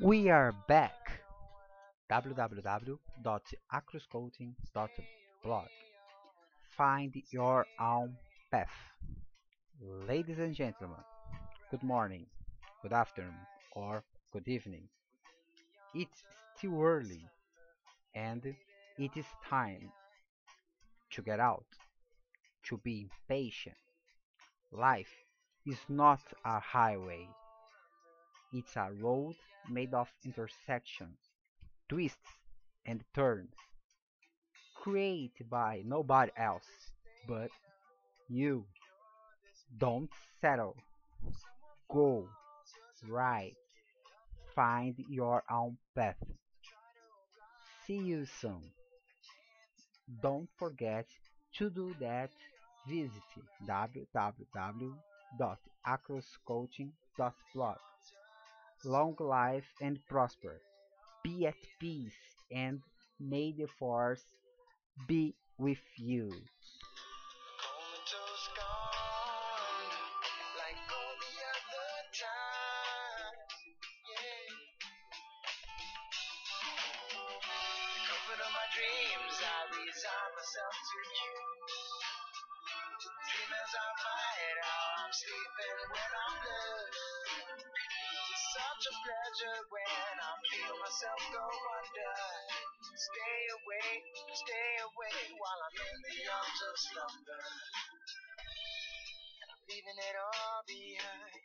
We are back. www.acroscoaching.blog. Find your own path. Ladies and gentlemen, good morning, good afternoon, or good evening. It's still early and it is time to get out, to be patient. Life is not a highway, it's a road made of intersections, twists, and turns, created by nobody else but you. Don't settle, go right, find your own path. See you soon. Don't forget to do that. Visit www.acroscoaching.blog. Long life and prosper. Be at peace and may the force be with you. My dreams, I resign myself to you. Dream as I fight, how I'm sleeping when I'm blue. It's such a pleasure when I feel myself go under. Stay away, stay away while I'm in the arms of slumber. And I'm leaving it all behind.